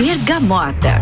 Bergamota.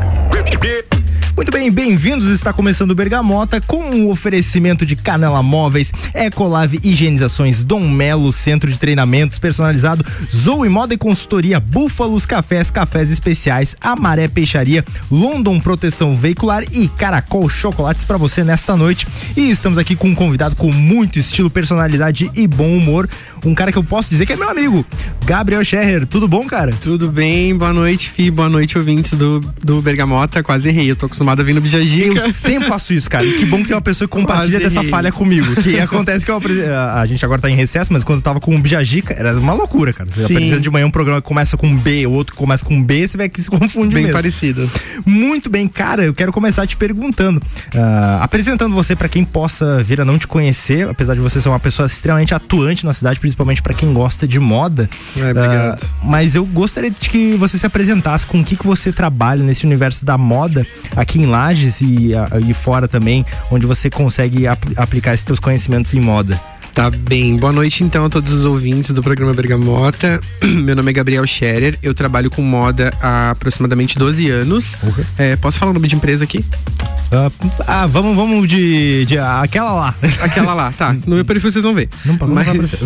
Muito bem, bem-vindos. Está começando o Bergamota com o um oferecimento de Canela Móveis, Ecolave Higienizações, Dom Melo, Centro de Treinamentos Personalizado, Zoe Moda e Consultoria, Búfalos Cafés, Cafés Especiais, Amaré Peixaria, London Proteção Veicular e Caracol Chocolates para você nesta noite. E estamos aqui com um convidado com muito estilo, personalidade e bom humor. Um cara que eu posso dizer que é meu amigo, Gabriel Scherrer. Tudo bom, cara? Tudo bem, boa noite, Fi. Boa noite, ouvintes do, do Bergamota. Quase errei, eu tô acostumado a vir no Bijajica. Eu sempre faço isso, cara. E que bom que tem uma pessoa que compartilha dessa falha comigo. Que acontece que eu, a, a gente agora tá em recesso, mas quando eu tava com o Bijajica, era uma loucura, cara. Você apresenta de manhã um programa que começa com B, o outro que começa com B, você vai que se confunde bem mesmo. parecido. Muito bem, cara, eu quero começar te perguntando, uh, apresentando você para quem possa vir a não te conhecer, apesar de você ser uma pessoa extremamente atuante na cidade, principalmente para quem gosta de moda. É, obrigado. Uh, mas eu gostaria de que você se apresentasse com o que, que você trabalha nesse universo da moda aqui em Lages e e, fora também, onde você consegue ap aplicar esses seus conhecimentos em moda. Tá bem. Boa noite então a todos os ouvintes do programa Bergamota. Meu nome é Gabriel Scherer, eu trabalho com moda há aproximadamente 12 anos. Uhum. É, posso falar o nome de empresa aqui? Uh, ah, vamos, vamos de, de aquela lá. Aquela lá, tá. No meu perfil vocês vão ver. Não, não mas,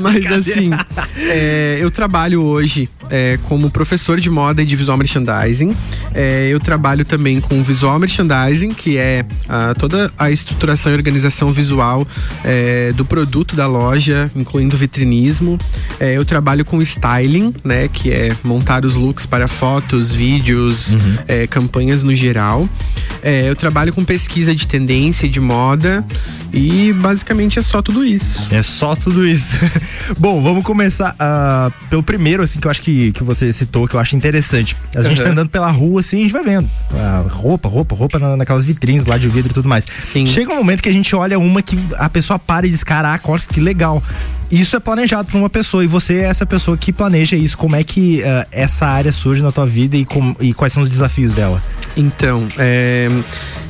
mas assim, é, eu trabalho hoje é, como professor de moda e de visual merchandising. É, eu trabalho também com visual merchandising, que é a, toda a estruturação e organização visual é, é, do produto da loja, incluindo vitrinismo. É, eu trabalho com styling, né, que é montar os looks para fotos, vídeos, uhum. é, campanhas no geral. É, eu trabalho com pesquisa de tendência, de moda e basicamente é só tudo isso. É só tudo isso. Bom, vamos começar uh, pelo primeiro, assim, que eu acho que, que você citou, que eu acho interessante. A gente uhum. tá andando pela rua, assim, a gente vai vendo uh, roupa, roupa, roupa na, naquelas vitrines lá de vidro e tudo mais. Sim. Chega um momento que a gente olha uma que a pessoa para e diz, caraca, olha que legal. Isso é planejado por uma pessoa e você é essa pessoa que planeja isso. Como é que uh, essa área surge na tua vida e, com, e quais são os desafios dela? Então, é,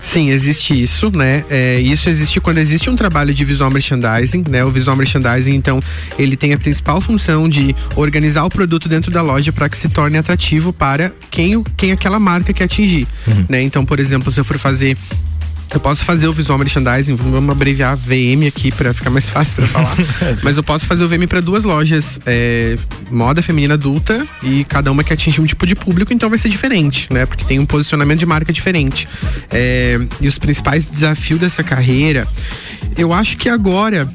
sim, existe isso, né? É, isso existe quando existe um trabalho de visual merchandising, né? O visual merchandising, então, ele tem a principal função de organizar o produto dentro da loja para que se torne atrativo para quem, quem aquela marca quer atingir, uhum. né? Então, por exemplo, se eu for fazer eu posso fazer o visual merchandising, vamos abreviar VM aqui para ficar mais fácil para falar. Mas eu posso fazer o VM para duas lojas, é, moda feminina adulta e cada uma que atinge um tipo de público, então vai ser diferente, né? Porque tem um posicionamento de marca diferente. É, e os principais desafios dessa carreira, eu acho que agora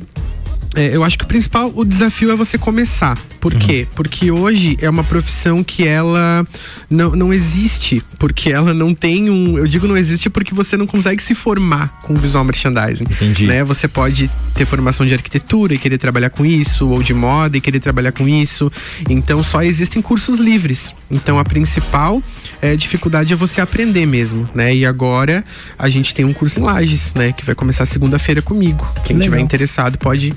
é, eu acho que o principal, o desafio é você começar. Por uhum. quê? Porque hoje é uma profissão que ela não, não existe, porque ela não tem um. Eu digo não existe porque você não consegue se formar com visual merchandising. Entendi. Né? Você pode ter formação de arquitetura e querer trabalhar com isso, ou de moda e querer trabalhar com isso. Então só existem cursos livres. Então a principal é, dificuldade é você aprender mesmo, né? E agora a gente tem um curso em Lages, né? Que vai começar segunda-feira comigo. Quem tiver interessado pode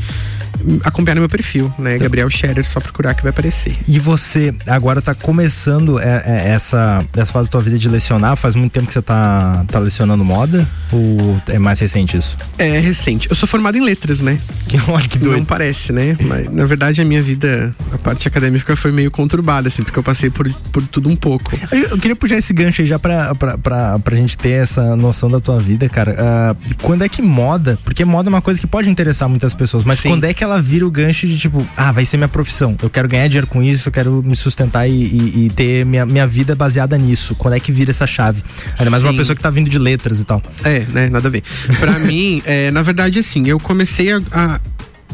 acompanhar no meu perfil, né? Então, Gabriel Scherer, só procurar que vai aparecer. E você agora tá começando é, é, essa, essa fase da tua vida de lecionar? Faz muito tempo que você tá, tá lecionando moda? Ou é mais recente isso? É recente. Eu sou formado em letras, né? Que, olha que doido. Não parece, né? Mas na verdade a minha vida, a parte acadêmica foi meio conturbada, assim, porque eu passei por, por tudo um pouco. Eu, eu queria puxar esse gancho aí já pra, pra, pra, pra gente ter essa noção da tua vida, cara. Uh, quando é que moda? Porque moda é uma coisa que pode interessar muitas pessoas, mas Sim. quando é que ela vira o gancho de tipo, ah, vai ser minha profissão. Eu quero ganhar dinheiro com isso, eu quero me sustentar e, e, e ter minha, minha vida baseada nisso. Quando é que vira essa chave? Ainda mais Sim. uma pessoa que tá vindo de letras e tal. É, né? Nada a ver. Pra mim, é, na verdade, assim, eu comecei a, a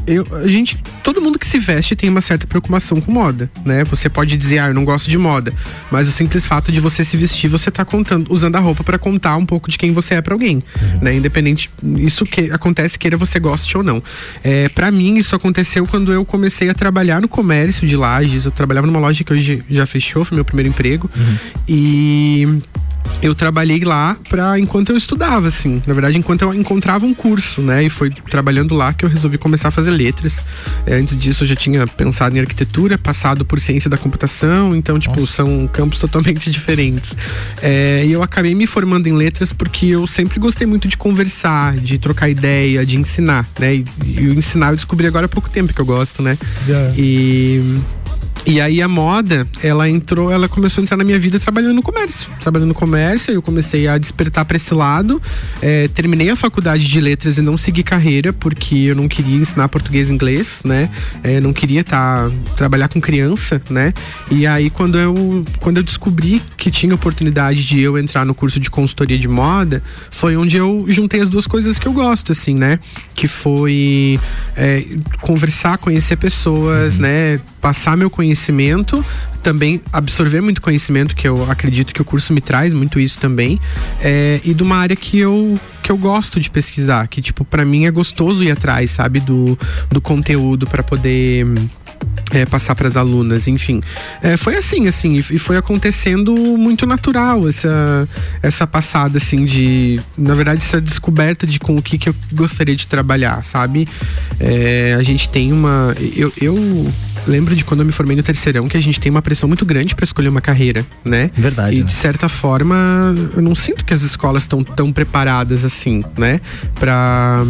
eu, a gente, todo mundo que se veste tem uma certa preocupação com moda, né? Você pode dizer, ah, eu não gosto de moda, mas o simples fato de você se vestir, você tá contando, usando a roupa para contar um pouco de quem você é para alguém, uhum. né? Independente, isso que acontece queira você goste ou não. É, para mim isso aconteceu quando eu comecei a trabalhar no comércio de lajes. Eu trabalhava numa loja que hoje já fechou, foi meu primeiro emprego uhum. e eu trabalhei lá para enquanto eu estudava, assim. Na verdade, enquanto eu encontrava um curso, né? E foi trabalhando lá que eu resolvi começar a fazer letras. É, antes disso, eu já tinha pensado em arquitetura, passado por ciência da computação. Então, tipo, Nossa. são campos totalmente diferentes. É, e eu acabei me formando em letras porque eu sempre gostei muito de conversar, de trocar ideia, de ensinar, né? E, e o ensinar eu descobri agora há pouco tempo que eu gosto, né? Yeah. E E aí a moda, ela entrou, ela começou a entrar na minha vida trabalhando no comércio. Trabalhando no comércio, eu comecei a despertar para esse lado. É, terminei a faculdade de letras e não segui carreira, porque eu não queria ensinar português e inglês, né? É, não queria tá, trabalhar com criança, né? E aí quando eu, quando eu descobri que tinha oportunidade de eu entrar no curso de consultoria de moda, foi onde eu juntei as duas coisas que eu gosto, assim, né? Que foi é, conversar, conhecer pessoas, uhum. né? Passar meu conhecimento conhecimento, também absorver muito conhecimento, que eu acredito que o curso me traz muito isso também, é, e de uma área que eu, que eu gosto de pesquisar, que, tipo, para mim é gostoso ir atrás, sabe, do, do conteúdo para poder é, passar para as alunas, enfim. É, foi assim, assim, e foi acontecendo muito natural essa, essa passada, assim, de. Na verdade, essa descoberta de com o que, que eu gostaria de trabalhar, sabe? É, a gente tem uma. Eu, eu lembro de quando eu me formei no terceirão que a gente tem uma pressão muito grande para escolher uma carreira, né? Verdade. E né? de certa forma, eu não sinto que as escolas estão tão preparadas assim, né? Para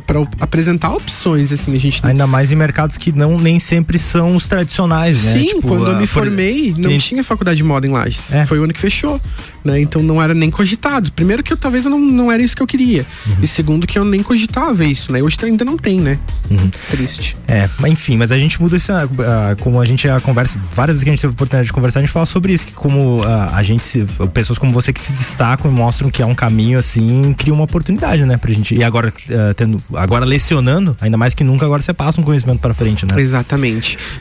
para apresentar opções, assim, a gente. Ainda mais em mercados que não nem sempre são os tradicionais, né? Sim, tipo, quando eu me formei, não tinha faculdade de moda em Lages. É. Foi o ano que fechou, né? Então não era nem cogitado. Primeiro que eu talvez eu não, não era isso que eu queria. Uhum. E segundo que eu nem cogitava isso, né? Hoje ainda não tem, né? Uhum. Triste. É, mas enfim, mas a gente muda essa. Uh, como a gente já conversa, várias vezes que a gente teve a oportunidade de conversar, a gente fala sobre isso, que como uh, a gente se, pessoas como você que se destacam e mostram que é um caminho assim, cria uma oportunidade, né, pra gente. E agora uh, tendo agora lecionando, ainda mais que nunca, agora você passa um conhecimento para frente, né? Exatamente.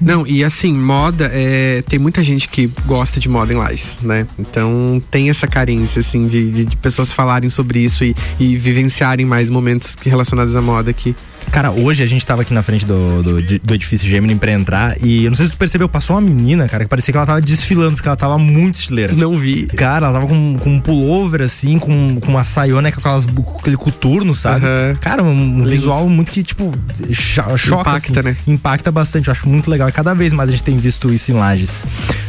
Não, e assim, moda, é, tem muita gente que gosta de moda em Lages, né? Então tem essa carência, assim, de, de, de pessoas falarem sobre isso e, e vivenciarem mais momentos relacionados à moda aqui. Cara, hoje a gente tava aqui na frente do, do, do, edifício Gemini pra entrar e eu não sei se tu percebeu, passou uma menina, cara, que parecia que ela tava desfilando, porque ela tava muito estileira. Não vi. Cara, ela tava com, com um pullover, assim, com, com uma saiona com, aquelas, com aquele coturno, sabe? Uhum. Cara, um visual muito que, tipo, choca. Impacta, assim, né? Impacta bastante, eu acho muito legal. E cada vez mais a gente tem visto isso em Lages.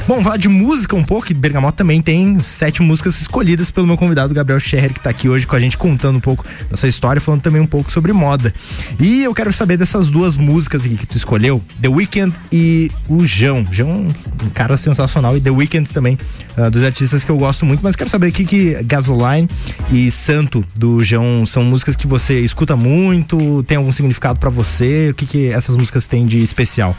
Bom, falar de música um pouco, Bergamota também tem sete músicas escolhidas pelo meu convidado Gabriel Scherrer, que tá aqui hoje com a gente contando um pouco da sua história, falando também um pouco sobre moda. E eu quero saber dessas duas músicas aqui que tu escolheu, The Weeknd e o João. João, um cara sensacional, e The Weeknd também, uh, dos artistas que eu gosto muito, mas quero saber aqui que Gasoline e Santo do João são músicas que você escuta muito, tem algum significado para você? O que, que essas músicas têm de especial?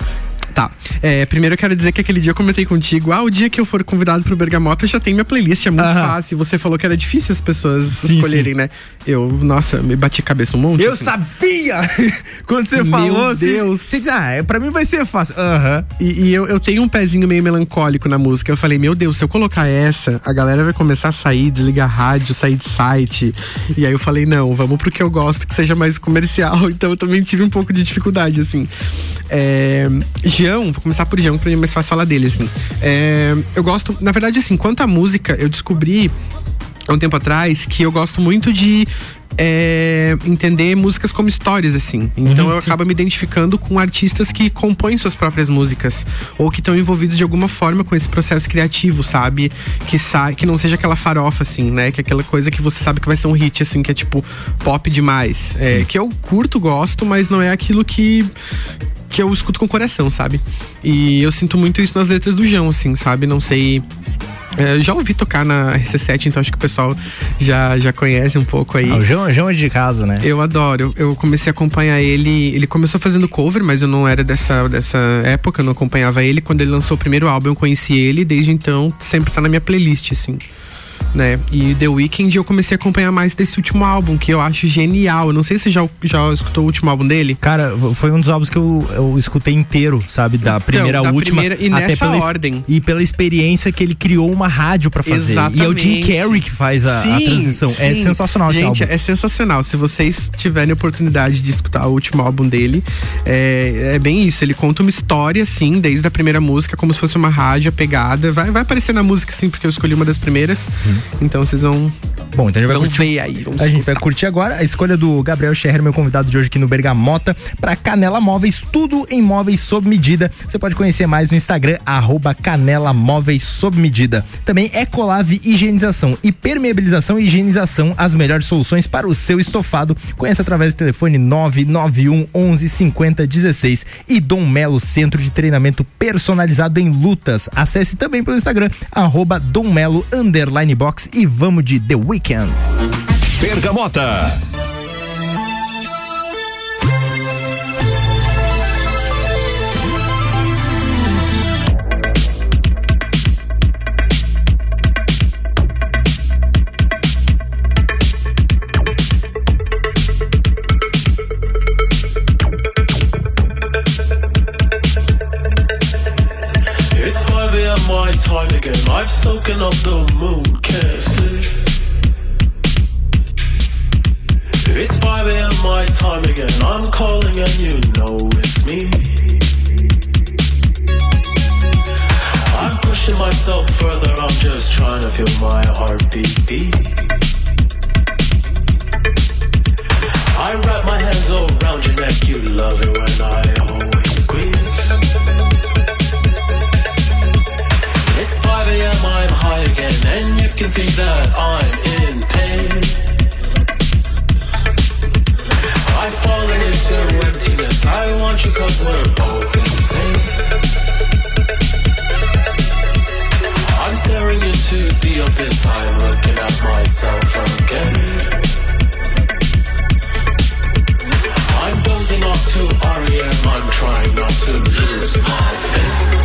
Tá. É, primeiro eu quero dizer que aquele dia eu comentei contigo, ah, o dia que eu for convidado pro Bergamota já tem minha playlist, é muito fácil. Você falou que era difícil as pessoas sim, escolherem, sim. né? Eu, nossa, me bati a cabeça um monte. Eu assim. sabia! Quando você falou, Meu assim, Deus. você disse, ah, é, pra mim vai ser fácil. Aham. E, e eu, eu tenho um pezinho meio melancólico na música. Eu falei, meu Deus, se eu colocar essa, a galera vai começar a sair, desligar rádio, sair de site. E aí eu falei, não, vamos pro que eu gosto, que seja mais comercial. Então eu também tive um pouco de dificuldade, assim. É, Jean, vou começar por Jean, pra mim é mais fácil falar dele, assim. É, eu gosto, na verdade, assim, quanto à música, eu descobri há um tempo atrás que eu gosto muito de é, entender músicas como histórias, assim. Então uhum, eu sim. acabo me identificando com artistas que compõem suas próprias músicas. Ou que estão envolvidos de alguma forma com esse processo criativo, sabe? Que, sa que não seja aquela farofa, assim, né? Que é aquela coisa que você sabe que vai ser um hit, assim, que é tipo pop demais. É, que eu curto, gosto, mas não é aquilo que, que eu escuto com o coração, sabe? E eu sinto muito isso nas letras do João, assim, sabe? Não sei. É, já ouvi tocar na RC7, então acho que o pessoal já, já conhece um pouco aí. Ah, o João, João é de casa, né? Eu adoro. Eu, eu, comecei a acompanhar ele. Ele começou fazendo cover, mas eu não era dessa, dessa época, eu não acompanhava ele. Quando ele lançou o primeiro álbum, eu conheci ele. Desde então, sempre tá na minha playlist, assim né? E The Weeknd eu comecei a acompanhar mais desse último álbum, que eu acho genial. Eu não sei se já, já escutou o último álbum dele. Cara, foi um dos álbuns que eu, eu escutei inteiro, sabe? Da então, primeira à última. Primeira, e até nessa pela, ordem. E pela experiência que ele criou uma rádio para fazer. Exatamente. E é o Jim Carrey que faz a, sim, a transição. É sim. É sensacional Gente, é sensacional. Se vocês tiverem a oportunidade de escutar o último álbum dele, é, é bem isso. Ele conta uma história, assim, desde a primeira música, como se fosse uma rádio pegada. Vai, vai aparecer na música, sim, porque eu escolhi uma das primeiras. Hum. Então vocês vão Bom, então a gente vai Vamos curtir. aí. A gente vai curtir agora a escolha do Gabriel Scherrer, meu convidado de hoje aqui no Bergamota, para Canela Móveis, tudo em móveis sob medida. Você pode conhecer mais no Instagram, arroba Canela Móveis sob medida. Também Ecolave Higienização e Permeabilização e Higienização, as melhores soluções para o seu estofado. Conheça através do telefone 991 11 50 16 e Dom Melo Centro de Treinamento Personalizado em Lutas. Acesse também pelo Instagram, arroba Dom Melo box e vamos de The Weekend. Bergamota. It's 5 a.m. my time again. I've soaking up the moon, can't sleep. It's 5 a.m. my time again. I'm calling and you know it's me. I'm pushing myself further. I'm just trying to feel my heartbeat beat. I wrap my hands all around your neck. You love it when I always squeeze. It's 5 a.m. I'm high again, and you can see that I'm in pain. I've fallen into emptiness. I want you cause we're both insane. I'm staring into the abyss. I'm looking at myself again. I'm dozing off to REM. I'm trying not to lose my faith.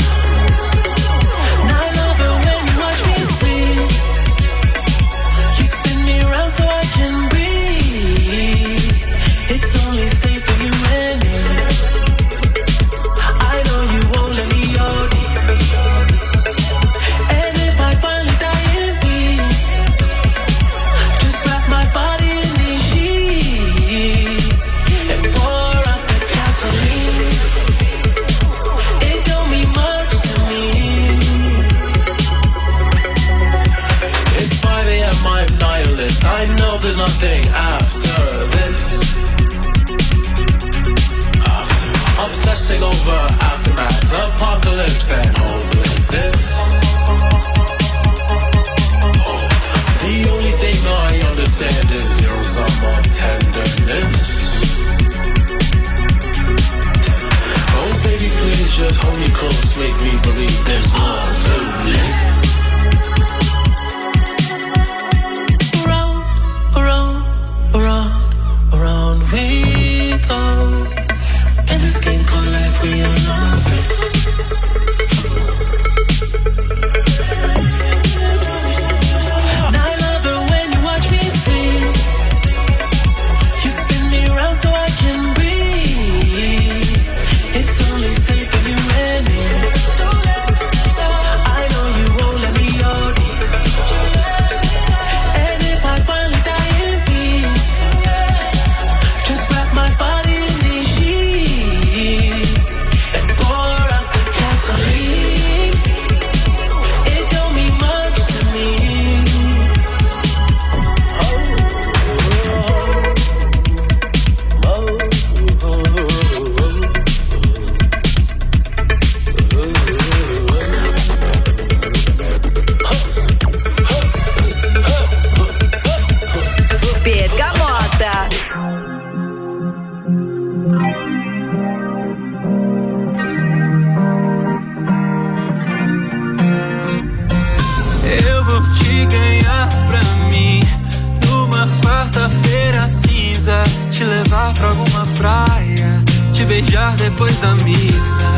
Depois da missa.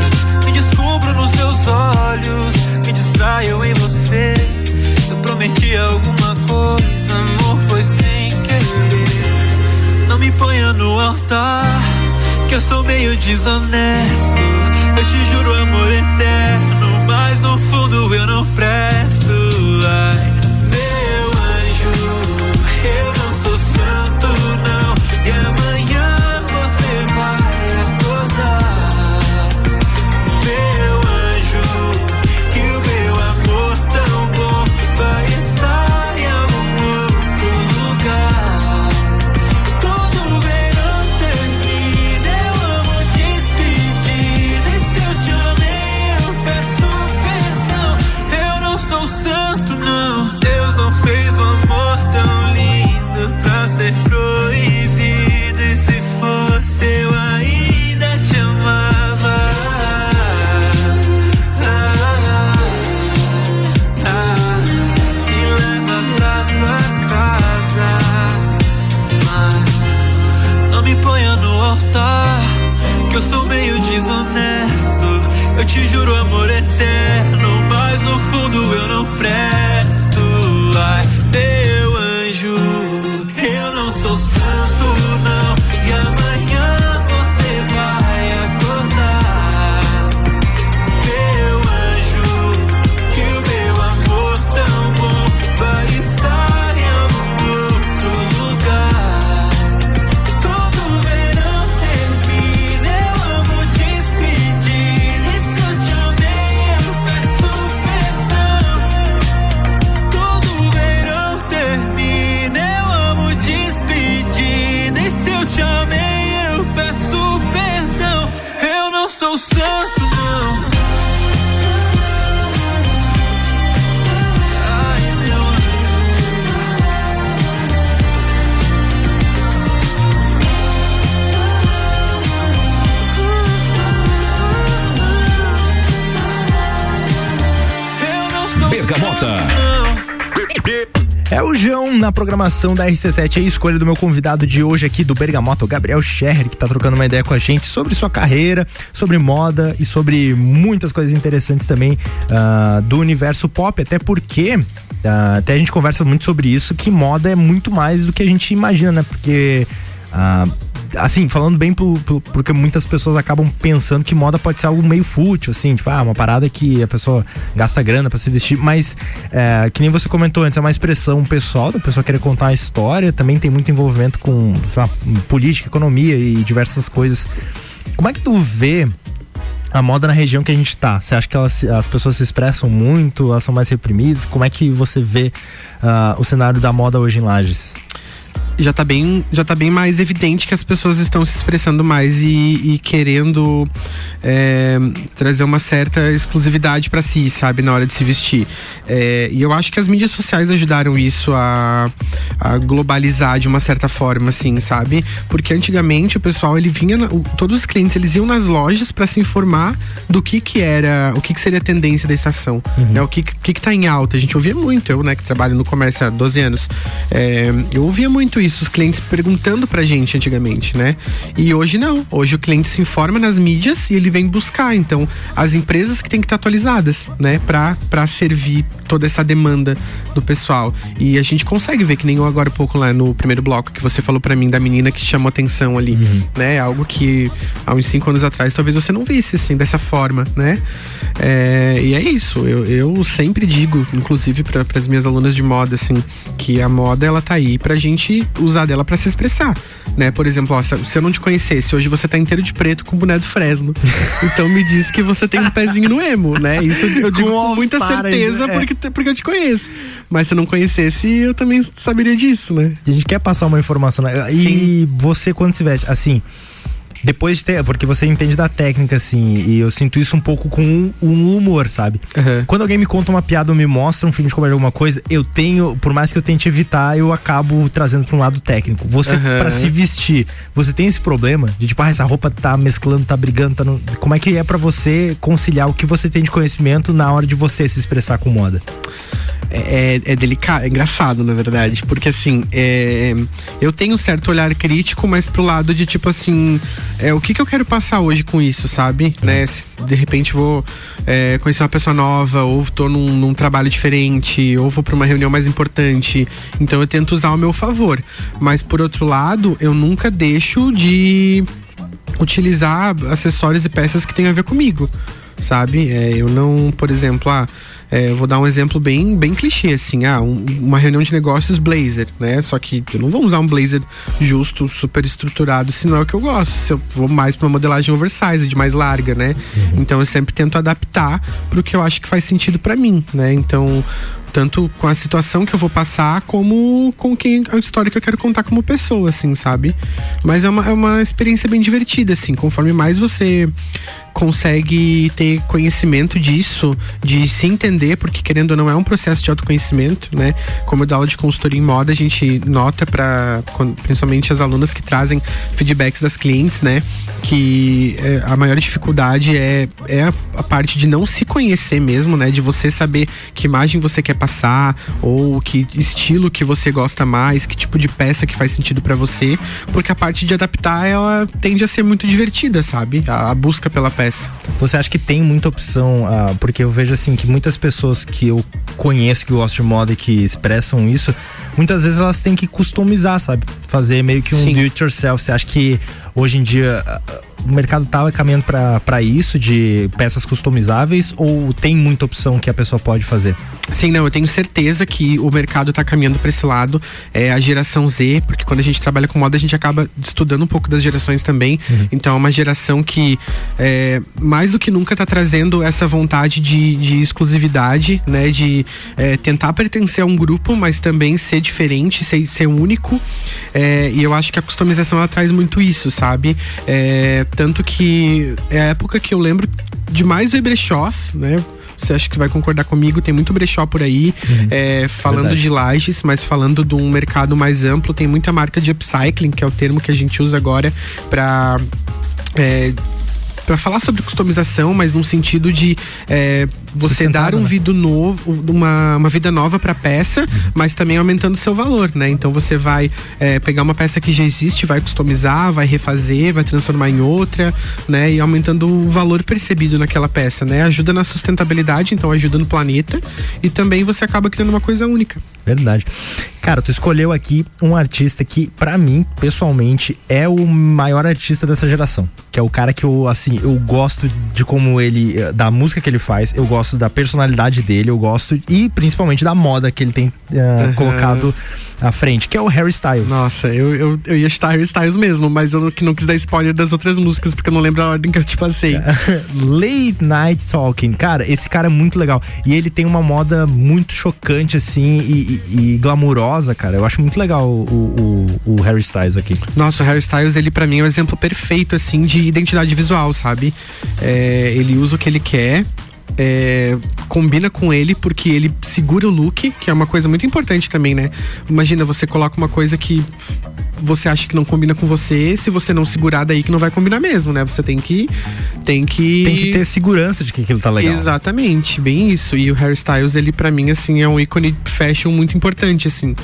Me descubro nos seus olhos, me distraio em você. Se eu prometi alguma coisa, amor, foi sem querer. Não me ponha no altar, que eu sou meio desonesto. Eu te juro amor programação da RC7, é a escolha do meu convidado de hoje aqui do Bergamota, o Gabriel Scherrer, que tá trocando uma ideia com a gente sobre sua carreira, sobre moda e sobre muitas coisas interessantes também ah, do universo pop, até porque ah, até a gente conversa muito sobre isso, que moda é muito mais do que a gente imagina, né? Porque ah, assim, falando bem pro, pro- porque muitas pessoas acabam pensando que moda pode ser algo meio fútil, assim, tipo, ah, uma parada que a pessoa gasta grana pra se vestir, mas é, que nem você comentou antes, é uma expressão pessoal da pessoa querer contar a história, também tem muito envolvimento com, sei lá, política, economia e diversas coisas. Como é que tu vê a moda na região que a gente tá? Você acha que elas, as pessoas se expressam muito, elas são mais reprimidas? Como é que você vê ah, o cenário da moda hoje em Lages? Já tá bem já tá bem mais evidente que as pessoas estão se expressando mais e, e querendo é, trazer uma certa exclusividade pra si sabe na hora de se vestir. É, e eu acho que as mídias sociais ajudaram isso a, a globalizar de uma certa forma assim sabe? Porque antigamente o pessoal ele vinha o- todos os clientes eles iam nas lojas pra se informar do que que era o que que seria a tendência da estação né? O que que que tá em alta. A gente ouvia muito eu né que trabalho no comércio há 12 anos é, eu ouvia muito isso os clientes perguntando pra gente antigamente né? E hoje não. Hoje o cliente se informa nas mídias e ele vem buscar então as empresas que têm que estar atualizadas né? Pra para servir toda essa demanda do pessoal. E a gente consegue ver que nem eu agora há pouco lá no primeiro bloco que você falou pra mim da menina que chamou atenção ali né? Algo que há uns cinco anos atrás talvez você não visse assim dessa forma né? É, e é isso. Eu, eu sempre digo inclusive para as minhas alunas de moda assim que a moda ela tá aí pra gente usar dela pra se expressar né por exemplo ó, se eu não te conhecesse hoje você tá inteiro de preto com boné do Fresno então me diz que você tem um pezinho no emo né isso eu digo Com com muita certeza ainda, é. porque, porque eu te conheço mas se eu não conhecesse eu também saberia disso né A gente quer passar uma informação. né? E você, quando se veste, assim, depois de ter. Porque você entende da técnica, assim, e eu sinto isso um pouco com um, um humor, sabe? Aham. Quando alguém me conta uma piada ou me mostra um filme de comédia alguma coisa, eu tenho, por mais que eu tente evitar, eu acabo trazendo pra um lado técnico. Você, Aham. pra se vestir, você tem esse problema de tipo, ah, essa roupa tá mesclando, tá brigando, tá no... Como é que é pra você conciliar o que você tem de conhecimento na hora de você se expressar com moda? É, é delicado, é engraçado, na verdade. Porque assim, é, eu tenho um certo olhar crítico, mas pro lado de tipo assim, é, o que, que eu quero passar hoje com isso, sabe? Né? Se de repente vou é, conhecer uma pessoa nova, ou tô num, num trabalho diferente, ou vou pra uma reunião mais importante. Então eu tento usar ao meu favor. Mas por outro lado, eu nunca deixo de utilizar acessórios e peças que tenham a ver comigo, sabe? É, eu não, por exemplo, ah, é, eu vou dar um exemplo bem, bem clichê, assim, ah, um- uma reunião de negócios blazer, né? Só que eu não vou usar um blazer justo, super estruturado, se não é o que eu gosto. Se eu vou mais pra uma modelagem oversized, mais larga, né? Então eu sempre tento adaptar pro que eu acho que faz sentido pra mim, né? Então, tanto com a situação que eu vou passar, como com quem a história que eu quero contar como pessoa, assim, sabe? Mas é uma, é uma experiência bem divertida, assim, conforme mais você consegue ter conhecimento disso, de se entender, porque querendo ou não é um processo de autoconhecimento, né? Como eu dou aula de consultoria em moda, a gente nota para principalmente as alunas que trazem feedbacks das clientes, né? Que é, a maior dificuldade é, é a, a parte de não se conhecer mesmo, né? De você saber que imagem você quer passar, ou que estilo que você gosta mais, que tipo de peça que faz sentido pra você, porque a parte de adaptar ela tende a ser muito divertida, sabe? A, a busca pela peça. Você acha que tem muita opção? ah, porque eu vejo assim que muitas pessoas que eu conheço que gostam de moda e que expressam isso, muitas vezes elas têm que customizar, sabe? Fazer meio que um Sim. do it yourself. Você acha que hoje em dia ah, o mercado tá caminhando pra isso de peças customizáveis ou tem muita opção que a pessoa pode fazer? Sim, não, eu tenho certeza que o mercado tá caminhando para esse lado. É a geração Z, porque quando a gente trabalha com moda, a gente acaba estudando um pouco das gerações também. Então é uma geração que é, mais do que nunca tá trazendo essa vontade de, de exclusividade, né? De é, tentar pertencer a um grupo, mas também ser diferente, ser, ser único. É, e eu acho que a customização ela traz muito isso, sabe? É, tanto que é a época que eu lembro de mais ver brechós, né? Você acha que vai concordar comigo? Tem muito brechó por aí, é, falando Verdade. de lajes, mas falando de um mercado mais amplo. Tem muita marca de upcycling, que é o termo que a gente usa agora para para falar sobre customização, mas num sentido de é, você dar um né? vida novo, uma, uma vida nova pra peça, mas também aumentando o seu valor, né? Então você vai é, pegar uma peça que já existe, vai customizar, vai refazer, vai transformar em outra, né? E aumentando o valor percebido naquela peça, né? Ajuda na sustentabilidade, então ajuda no planeta e também você acaba criando uma coisa única. Verdade. Cara, tu escolheu aqui um artista que, pra mim, pessoalmente, é o maior artista dessa geração. Que é o cara que eu, assim, eu gosto de como ele. eh, da música que ele faz, eu gosto da personalidade dele, eu gosto e principalmente da moda que ele tem eh, colocado à frente, que é o Harry Styles. Nossa, eu, eu, eu ia estar Harry Styles mesmo, mas eu não, que não quis dar spoiler das outras músicas, porque eu não lembro a ordem que eu te passei. Late Night Talking. Cara, esse cara é muito legal. E ele tem uma moda muito chocante, assim, e, e, e glamurosa, cara. Eu acho muito legal o, o, o Harry Styles aqui. Nossa, o Harry Styles, ele pra mim é um exemplo perfeito, assim, de identidade visual, sabe? É, ele usa o que ele quer. É, combina com ele porque ele segura o look, que é uma coisa muito importante também, né? Imagina, você coloca uma coisa que você acha que não combina com você, se você não segurar daí que não vai combinar mesmo, né? Você tem que tem que Tem que ter segurança de que aquilo tá legal. Exatamente, bem isso. E o Harry Styles, ele pra mim assim é um ícone fashion muito importante assim.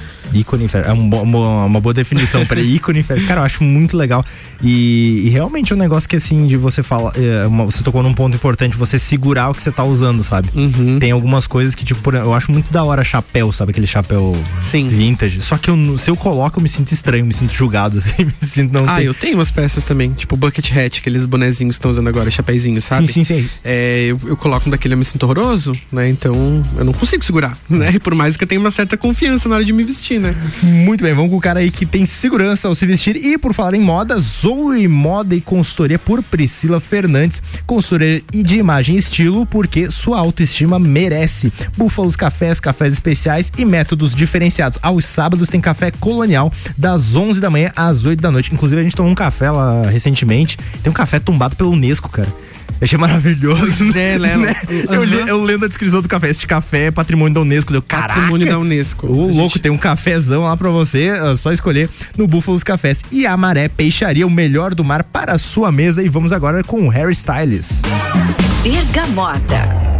Ícone fashion. É um uma, uma boa definição para ícone fashion. Cara, eu acho muito legal. E, e realmente é um negócio que, assim, de você falar. é, uma- você tocou num ponto importante, você segurar o que você tá usando, sabe? Uhum. Tem algumas coisas que, tipo, eu acho muito da hora chapéu, sabe? Aquele chapéu Sim. vintage. Só que eu- se eu coloco, eu me sinto estranho, me sinto julgado, assim, me sinto não Ah, ter- eu tenho umas peças também, tipo bucket hat, aqueles bonezinhos que estão usando agora, chapéuzinho, sabe? Sim, sim, sim. É, eu, eu coloco um daquele eu me sinto horroroso, né? Então eu não consigo segurar, né? E por mais que eu tenha uma certa confiança na hora de me vestir, né? Muito bem, vamos com o cara aí que tem segurança ao se vestir. E por falar em moda, Zoe Moda e Consultoria por Priscila Fernandes. Consultoria de imagem e estilo, porque sua autoestima merece. Búfalos Cafés, cafés especiais e métodos diferenciados. Aos sábados tem café colonial, das 11 da manhã às 8 da noite. Inclusive, a gente tomou um café lá recentemente. Tem um café tombado pelo Unesco, cara. Eu achei maravilhoso. Pois é, né? Eu, li- eu lendo a descrição do café. Este café é patrimônio da Unesco. Deu caraca. Patrimônio da Unesco. Ô, A gente- louco, tem um cafezão lá pra você, é só escolher no Búfalos Cafés. E a Maré Peixaria, o melhor do mar para a sua mesa. E vamos agora com o Harry Styles. Bergamota.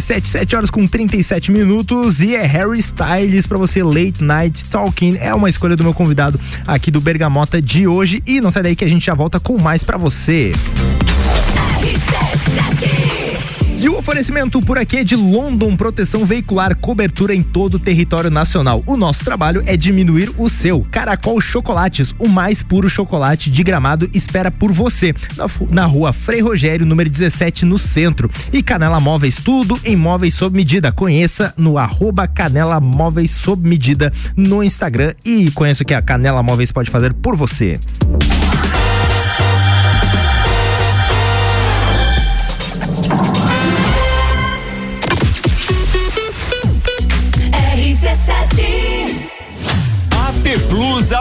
RC7, 7 horas com 37 minutos e é Harry Styles pra você Late Night Talking. É uma escolha do meu convidado aqui do Bergamota de hoje e não sai daí que a gente já volta com mais pra você. E oferecimento por aqui é de London Proteção Veicular, cobertura em todo o território nacional. O nosso trabalho é diminuir o seu. Caracol Chocolates, o mais puro chocolate de gramado, espera por você. Na, na rua Frei Rogério, número 17, no centro. E Canela Móveis, tudo em móveis sob medida. Conheça no arroba Canela Móveis sob medida no Instagram e conheça o que a Canela Móveis pode fazer por você.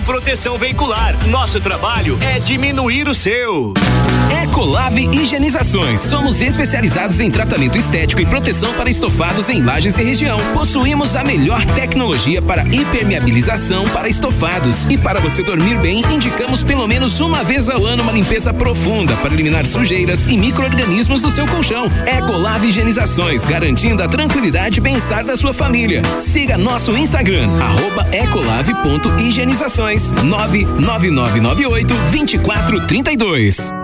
Proteção Veicular. Nosso trabalho é diminuir o seu. Ecolave Higienizações. Somos especializados em tratamento estético e proteção para estofados em lajes e região. Possuímos a melhor tecnologia para impermeabilização para estofados. E para você dormir bem, indicamos pelo menos uma vez ao ano uma limpeza profunda para eliminar sujeiras e micro-organismos do seu colchão. Ecolave Higienizações, garantindo a tranquilidade e bem-estar da sua família. Siga nosso Instagram, arroba ecolave.higienizações 99998 2432.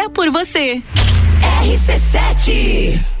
por você. RC7.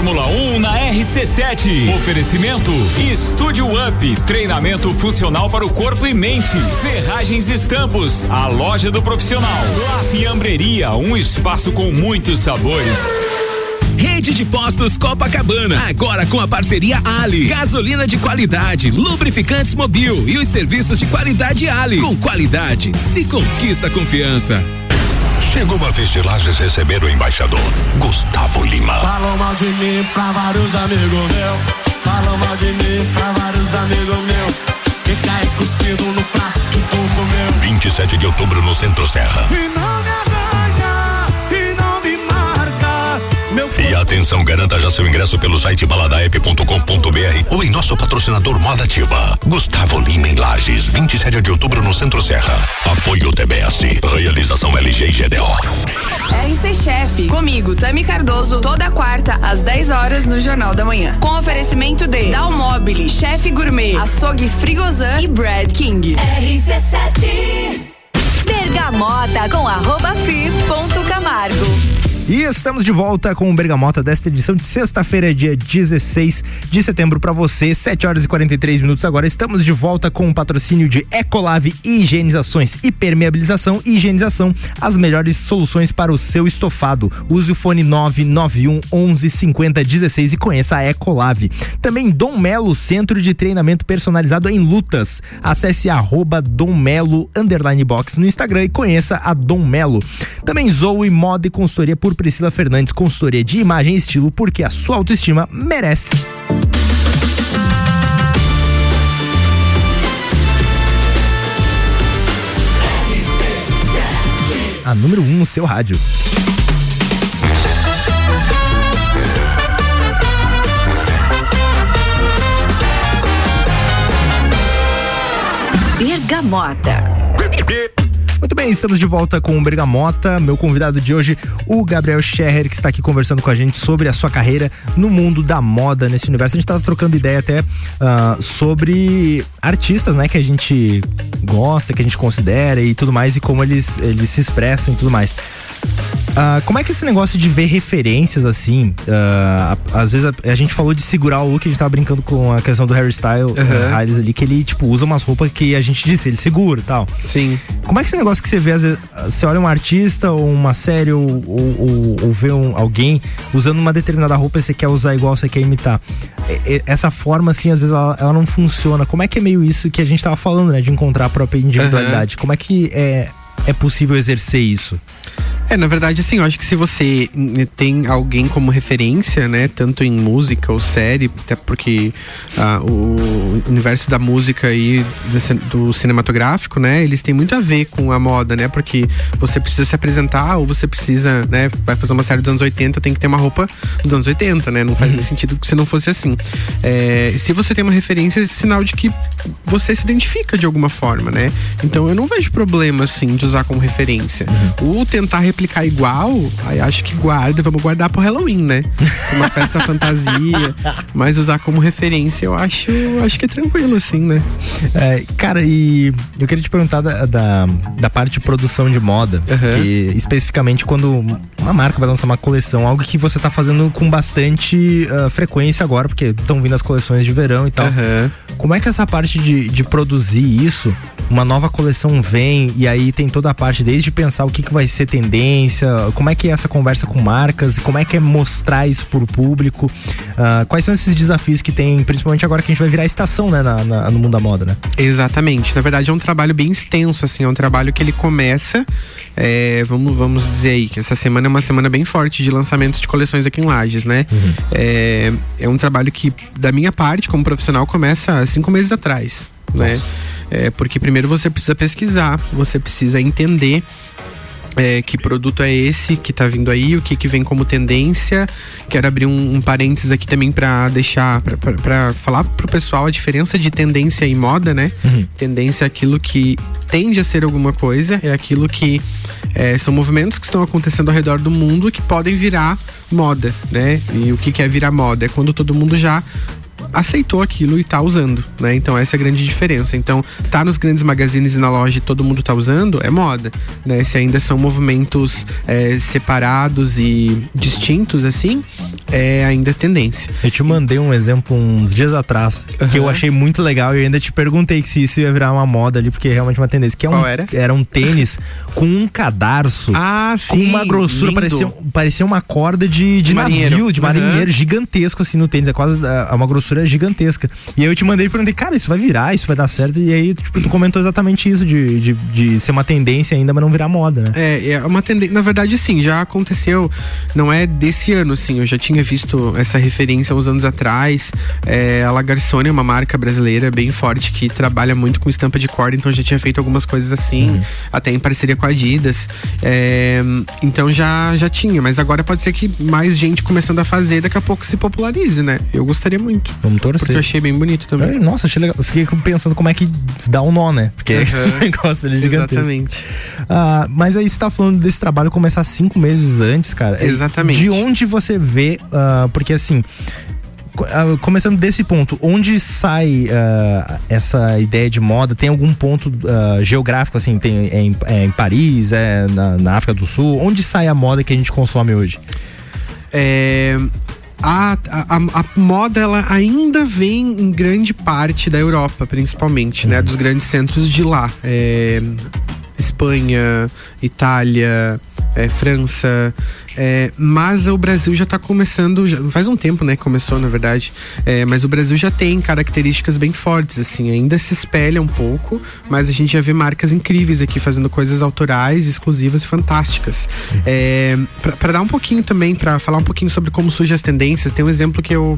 Fórmula 1 na RC7. Oferecimento Estúdio Up, treinamento funcional para o corpo e mente. Ferragens e Estampos, a loja do profissional. La Fiambreria, um espaço com muitos sabores. Rede de Postos Copacabana, agora com a parceria Ali. Gasolina de qualidade, lubrificantes mobil e os serviços de qualidade Ali. Com qualidade, se conquista confiança. Chegou a vez de Lages receber o embaixador, Gustavo Lima. Falam mal de mim pra vários amigos meus. Falam mal de mim pra vários amigos meus. Que cai cuspido no prato que tu comeu. 27 de outubro no Centro Serra. E não me E atenção, garanta já seu ingresso pelo site baladaep.com.br ou em nosso patrocinador Moda Ativa. Gustavo Lima em Lages, 27 de outubro no Centro Serra. Apoio TBS. Realização LG e GDO. RC Chef, comigo, Tami Cardoso, toda quarta, às 10 horas, no Jornal da Manhã. Com oferecimento de Dalmobile, Chef Gourmet, Açougue Frigozan e Brad King. RC7 Bergamota com arroba fi ponto Camargo. E estamos de volta com o Bergamota desta edição de sexta-feira, dia 16 de setembro para você, 7 horas e 43 minutos agora. Estamos de volta com o patrocínio de Ecolave Higienizações e Permeabilização e Higienização, as melhores soluções para o seu estofado. Use o fone 991 11 50 16 e conheça a Ecolave. Também Dom Melo, centro de treinamento personalizado em lutas. Acesse arroba Dom Melo box no Instagram e conheça a Dom Melo. Também Zoe Moda e Consultoria por Priscila Fernandes, consultoria de imagem e estilo, porque a sua autoestima merece. A número 1 um no seu rádio. Bergamota. Muito bem, estamos de volta com o Bergamota. Meu convidado de hoje, o Gabriel Scherrer, que está aqui conversando com a gente sobre a sua carreira no mundo da moda, nesse universo. A gente estava trocando ideia até ah, sobre artistas, né, que a gente gosta, que a gente considera e tudo mais, e como eles, eles se expressam e tudo mais. Ah, como é que esse negócio de ver referências assim? a- às vezes a, a gente falou de segurar o look, a gente tava brincando com a questão do hairstyle Aham. uh, ali, que ele, tipo, usa umas roupas que a gente disse, ele segura e tal. Sim. Como é que esse negócio que você vê, às vezes, você olha um artista ou uma série ou, ou, ou- ou vê um- alguém usando uma determinada roupa e você quer usar igual, você quer imitar. Essa forma, assim, às vezes ela, ela não funciona. Como é que é meio isso que a gente tava falando, né? De encontrar a própria individualidade. Como é que é, é possível exercer isso? É, na verdade, assim, eu acho que se você hum, tem alguém como referência, né, tanto em música ou série, até porque ah, o universo da música e do cin- do cinematográfico, né, eles têm muito a ver com a moda, né, porque você precisa se apresentar ou você precisa, né, vai fazer uma série dos anos 80, tem que ter uma roupa dos anos 80, né, não faz nem sentido que se não fosse assim. É, se você tem uma referência, é sinal de que você se identifica de alguma forma, né, então eu não vejo problema, assim, de usar como referência. O tentar replicar igual, aí acho que guarda, vamos guardar pro Halloween, né? Uma festa fantasia, mas usar como referência eu acho, acho que é tranquilo, assim, né? É, cara, e eu queria te perguntar da, da, da parte de produção de moda, que especificamente quando uma marca vai lançar uma coleção, algo que você tá fazendo com bastante ah, frequência agora, porque estão vindo as coleções de verão e tal. Como é que essa parte de, de produzir isso, uma nova coleção vem e aí tem toda a parte desde pensar o que, que vai ser tendência, como é que é essa conversa com marcas, como é que é mostrar isso pro público, ah, quais são esses desafios que tem, principalmente agora que a gente vai virar estação, né, na- na- no mundo da moda, né? Exatamente. Na verdade, é um trabalho bem extenso, assim, é um trabalho que ele começa. é, vamos, vamos dizer aí que essa semana é uma semana bem forte de lançamentos de coleções aqui em Lages, né? É, é um trabalho que, da minha parte, como profissional, começa há cinco meses atrás, né? É, porque primeiro você precisa pesquisar, você precisa entender é, que produto é esse que tá vindo aí, o que que vem como tendência. Quero abrir um, um parênteses aqui também para deixar, pra falar pro pessoal a diferença de tendência e moda, né? Tendência é aquilo que tende a ser alguma coisa, é aquilo que é, são movimentos que estão acontecendo ao redor do mundo que podem virar moda, né? E o que que é virar moda? É quando todo mundo já aceitou aquilo e tá usando, né? Então essa é a grande diferença. Então, tá nos grandes magazines e na loja e todo mundo tá usando, é moda, né? Se ainda são movimentos é, separados e distintos, assim, é ainda tendência. Eu te mandei um exemplo uns dias atrás que eu achei muito legal e eu ainda te perguntei se isso ia virar uma moda ali, porque é realmente uma tendência. Que é um, Qual era? um tênis com um cadarço. Ah, com uma grossura, lindo. parecia, parecia uma corda de, de, De marinheiro. navio, de marinheiro, gigantesco assim no tênis. É quase é, uma grossura gigantesca. E aí eu te mandei e perguntei, cara, isso vai virar, isso vai dar certo. E aí, tipo, tu comentou exatamente isso, de, de, de ser uma tendência ainda, mas não virar moda, né? É, é uma tendência. Na verdade, sim, já aconteceu. Não é desse ano, assim. Eu já tinha visto essa referência uns anos atrás. É, a Lagarçone é uma marca brasileira bem forte que trabalha muito com estampa de corda, então já tinha feito algumas coisas assim, até em parceria com a Adidas. É, então já, já tinha, mas agora pode ser que mais gente começando a fazer, daqui a pouco se popularize, né? Eu gostaria muito. Vamos torcer. Porque eu achei bem bonito também. Eu- Nossa, achei legal. Eu fiquei pensando como é que dá um nó, né? Porque Aham. o negócio ali é gigantesco. Exatamente. Ah, mas aí você tá falando desse trabalho começar cinco meses antes, cara. É, Exatamente. De onde você vê, ah, porque assim. ah, Começando desse ponto, onde sai ah, essa ideia de moda? Tem algum ponto ah, geográfico, assim? Tem, é, em, é em Paris, é na, na África do Sul? Onde sai a moda que a gente consome hoje? É, a, a, a- moda ela ainda vem em grande parte da Europa, principalmente, né? Dos grandes centros de lá. É, Espanha, Itália, é, França. É, mas o Brasil já tá começando, já- faz um tempo, né? Começou, na verdade. é, mas o Brasil já tem características bem fortes, assim. Ainda se espelha um pouco, mas a gente já vê marcas incríveis aqui fazendo coisas autorais, exclusivas e fantásticas. É, pra dar um pouquinho também, pra falar um pouquinho sobre como surgem as tendências, tem um exemplo que eu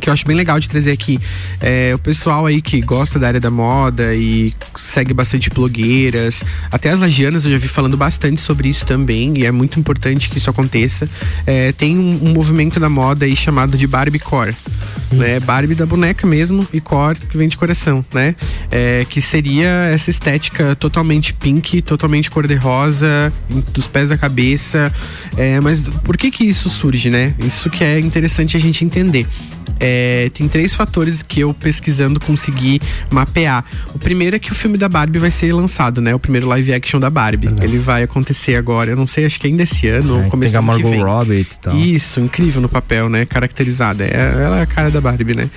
que eu acho bem legal de trazer aqui. É, o pessoal aí que gosta da área da moda e segue bastante blogueiras, até as lagianas eu já vi falando bastante sobre isso também, e é muito importante que isso aconteça. É, tem um, um movimento da moda aí chamado de Barbiecore, né? Barbie da boneca mesmo e core que vem de coração, né? É, que seria essa estética totalmente pink, totalmente cor-de-rosa, dos pés à cabeça. É, mas por que que isso surge, né? Isso que é interessante a gente entender. É, tem três fatores que eu pesquisando consegui mapear. O primeiro é que o filme da Barbie vai ser lançado, né? O primeiro live action da Barbie. Ele vai acontecer agora. Eu não sei, acho que ainda esse ano, É, começo tem a Margot. Robbie e tal. Isso, incrível no papel, né? Caracterizada. É, ela é a cara da Barbie, né?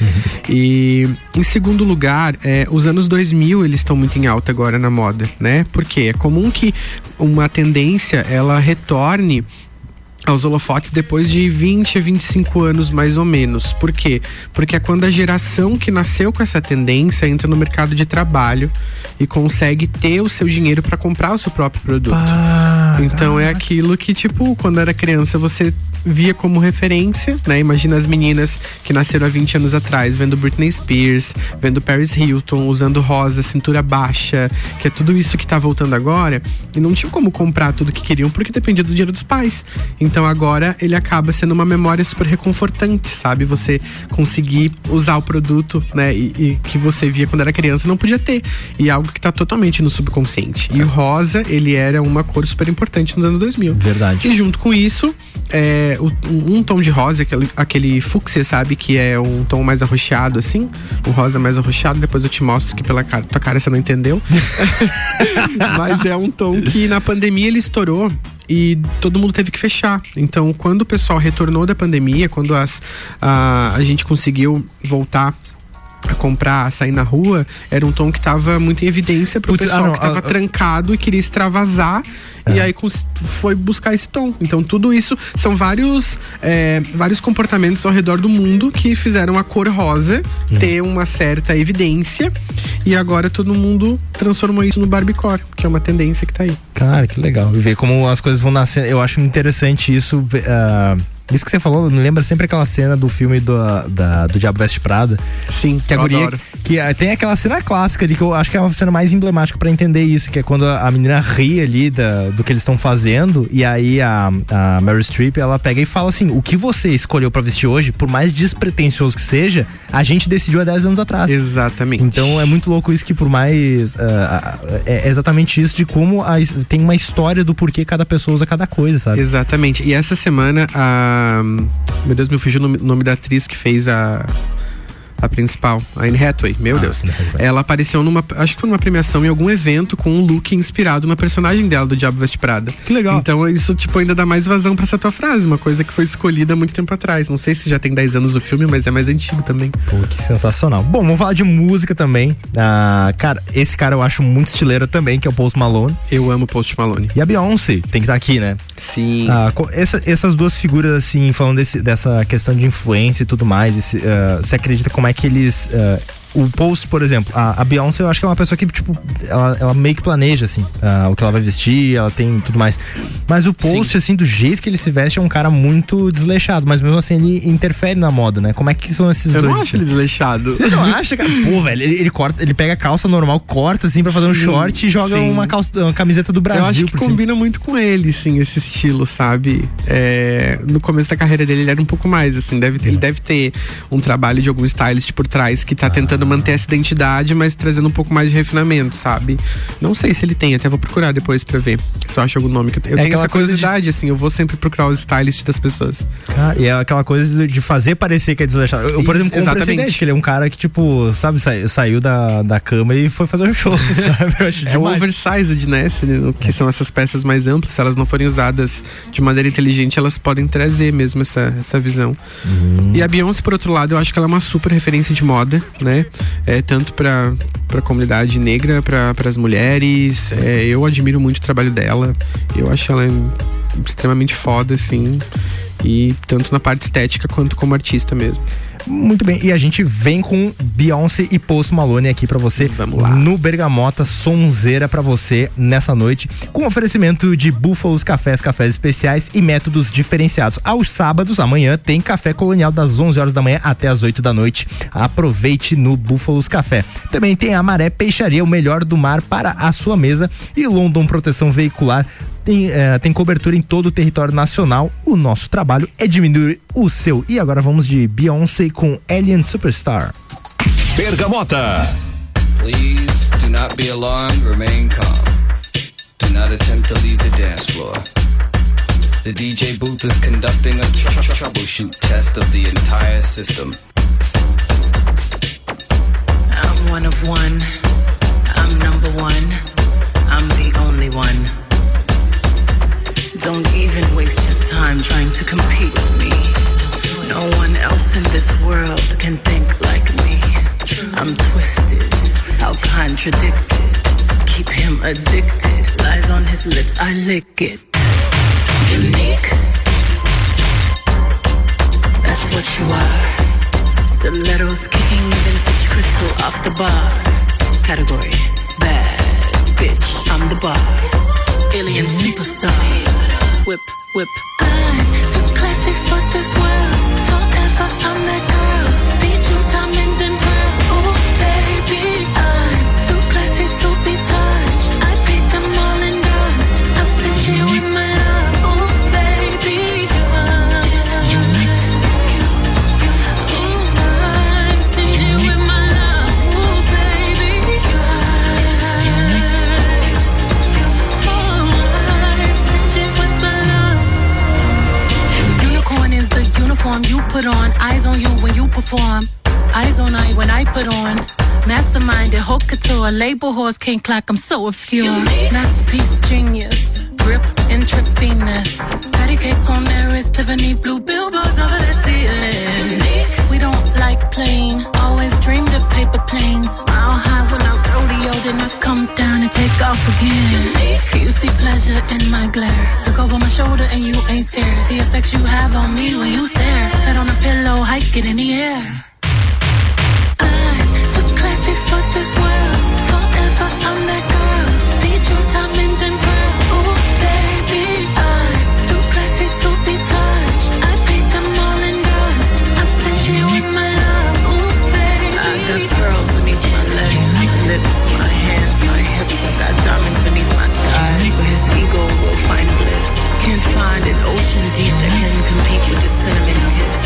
E em segundo lugar, é, os anos 2000 eles estão muito em alta agora na moda, né? Porque é comum que uma tendência ela retorne aos holofotes depois de 20 a 25 anos mais ou menos. Por quê? Porque é quando a geração que nasceu com essa tendência entra no mercado de trabalho e consegue ter o seu dinheiro para comprar o seu próprio produto. então é aquilo que tipo, quando era criança você via como referência, né? Imagina as meninas que nasceram há 20 anos atrás, vendo Britney Spears, vendo Paris Hilton, usando rosa, cintura baixa, que é tudo isso que tá voltando agora, e não tinham como comprar tudo que queriam porque dependia do dinheiro dos pais. Então agora ele acaba sendo uma memória super reconfortante, sabe? Você conseguir usar o produto, né? E, e que você via quando era criança não podia ter. E é algo que tá totalmente no subconsciente. E o rosa, ele era uma cor super importante nos anos 2000. Verdade. E junto com isso, é, o- um, um tom de rosa, aquele, aquele fúcsia, sabe? Que é um tom mais arroxeado, assim. Um rosa mais arroxeado. Depois eu te mostro que pela cara, tua cara você não entendeu. Mas é um tom que na pandemia ele estourou e todo mundo teve que fechar. Então, quando o pessoal retornou da pandemia, quando as, a, a gente conseguiu voltar a comprar, a sair na rua, era um tom que tava muito em evidência pro Putz, pessoal ah, não, que tava ah, ah. trancado e queria extravasar. E aí foi buscar esse tom. Então tudo isso são vários, é, vários comportamentos ao redor do mundo que fizeram a cor rosa ter uma certa evidência. E agora todo mundo transformou isso no Barbiecore, que é uma tendência que tá aí. Cara, que legal. E ver como as coisas vão nascendo. Eu acho interessante isso. ah, isso que você falou, me lembra sempre aquela cena do filme do, da, do Diabo Veste Prada. Sim, que a eu guria. adoro. Que ah, tem aquela cena clássica ali que eu acho que é uma cena mais emblemática pra entender isso, que é quando a, menina ri ali da- do que eles estão fazendo, e aí a, a Meryl Streep ela pega e fala assim: o que você escolheu pra vestir hoje, por mais despretensioso que seja, a gente decidiu há 10 anos atrás. Exatamente. Então é muito louco isso que por mais. ah, é exatamente isso de como a tem uma história do porquê cada pessoa usa cada coisa, sabe? Exatamente. E essa semana, a. Meu Deus, me fugiu o nome, nome da atriz que fez a. a principal, a Anne Hathaway, meu Deus. Ela apareceu numa, acho que foi numa premiação em algum evento com um look inspirado na personagem dela do Diabo Veste Prada. Que legal. Então isso, tipo, ainda dá mais vazão pra essa tua frase, uma coisa que foi escolhida há muito tempo atrás. Não sei se já tem 10 anos o filme, mas é mais antigo também. Pô, que sensacional. Bom, vamos falar de música também. Ah, cara, esse cara eu acho muito estileiro também, que é o Post Malone. Eu amo Post Malone. E a Beyoncé tem que estar aqui, né? Sim. Ah, essa- essas duas figuras, assim, falando desse- dessa questão de influência e tudo mais, esse, ah, você acredita como é que eles. ah, o Post, por exemplo, a, a Beyoncé, eu acho que é uma pessoa que, tipo, ela, ela meio que planeja, assim, ah, o que ela vai vestir, ela tem tudo mais. Mas o Post, assim, do jeito que ele se veste, é um cara muito desleixado, mas mesmo assim ele interfere na moda, né? Como é que são esses Eu dois? não acho ele desleixado. Você não acha, cara? Pô, velho, ele, ele corta, ele pega a calça normal, corta assim pra fazer um Sim, short e joga sim. uma, calça, uma camiseta do Brasil Eu acho que cima. combina muito com ele, sim, esse estilo, sabe? É, no começo da carreira dele, ele era um pouco mais, assim, deve, ele deve ter um trabalho de algum stylist por trás que tá tentando manter essa identidade, mas trazendo um pouco mais de refinamento, sabe? Não sei se ele tem, até vou procurar depois pra ver se eu acho algum nome. que Eu, eu É tenho aquela essa coisa de- curiosidade, assim, eu vou sempre procurar os stylists das pessoas. Cara, e é aquela coisa de fazer parecer que é desleixado. Eu, por exemplo, compro essa ideia ele é um cara que, tipo, sabe, sa- saiu da, da cama e foi fazer um show, sabe? Eu acho É o oversized, né? Se- Que são essas peças mais amplas. Se elas não forem usadas de maneira inteligente, elas podem trazer mesmo essa, essa visão. E a Beyoncé, por outro lado, eu acho que ela é uma super referência de moda, né? É, tanto pra, pra comunidade negra, pra, pras mulheres. É, eu admiro muito o trabalho dela. Eu acho ela extremamente foda, assim. E tanto na parte estética quanto como artista mesmo. Muito bem, e a gente vem com Beyoncé e Post Malone aqui pra você Vamos lá. no Bergamota Sonzeira pra você nessa noite, com oferecimento de Búfalos Cafés, cafés especiais e métodos diferenciados. Aos sábados, amanhã, tem café colonial das 11 horas da manhã até as 8 da noite. Aproveite no Búfalos Café. Também tem a Maré Peixaria, o melhor do mar para a sua mesa e London Proteção Veicular tem, eh, tem cobertura em todo o território nacional. O nosso trabalho é diminuir o seu. E agora vamos de Beyoncé com Alien Superstar. Bergamota. Please do not be alarmed, remain calm. Do not attempt to leave the dance floor. The DJ booth is conducting a tr- tr- troubleshoot test of the entire system. I'm one of one. I'm number one. I'm the only one. Don't even waste your time trying to compete with me. No one else in this world can think like me. I'm twisted, how contradicted. Keep him addicted. Lies on his lips, I lick it. Unique. That's what you are. Stilettos kicking vintage crystal off the bar. Category bad bitch. I'm the bar. Alien superstar. Whip, whip. I'm too classy for this world. Forever I'm put on. Eyes on you when you perform. Eyes on I when I put on. Mastermind and haute couture. Label horse can't clock. I'm so obscure. Masterpiece genius. Grip intravenous. Patty cake on there is Tiffany blue billboards over the ceiling. We don't like plain. Always dreamed of paper planes. Mile high when I rodeo, then I come down and take off again. You see pleasure in my glare. Look over my shoulder and you ain't scared. The effects you have on me when you stare. Head on a pillow, hike it in the air. I'm too classy for this world. Forever I'm that hips. I got diamonds beneath my thighs, where his ego will find bliss. Can't find an ocean deep that can compete with his cinnamon kiss.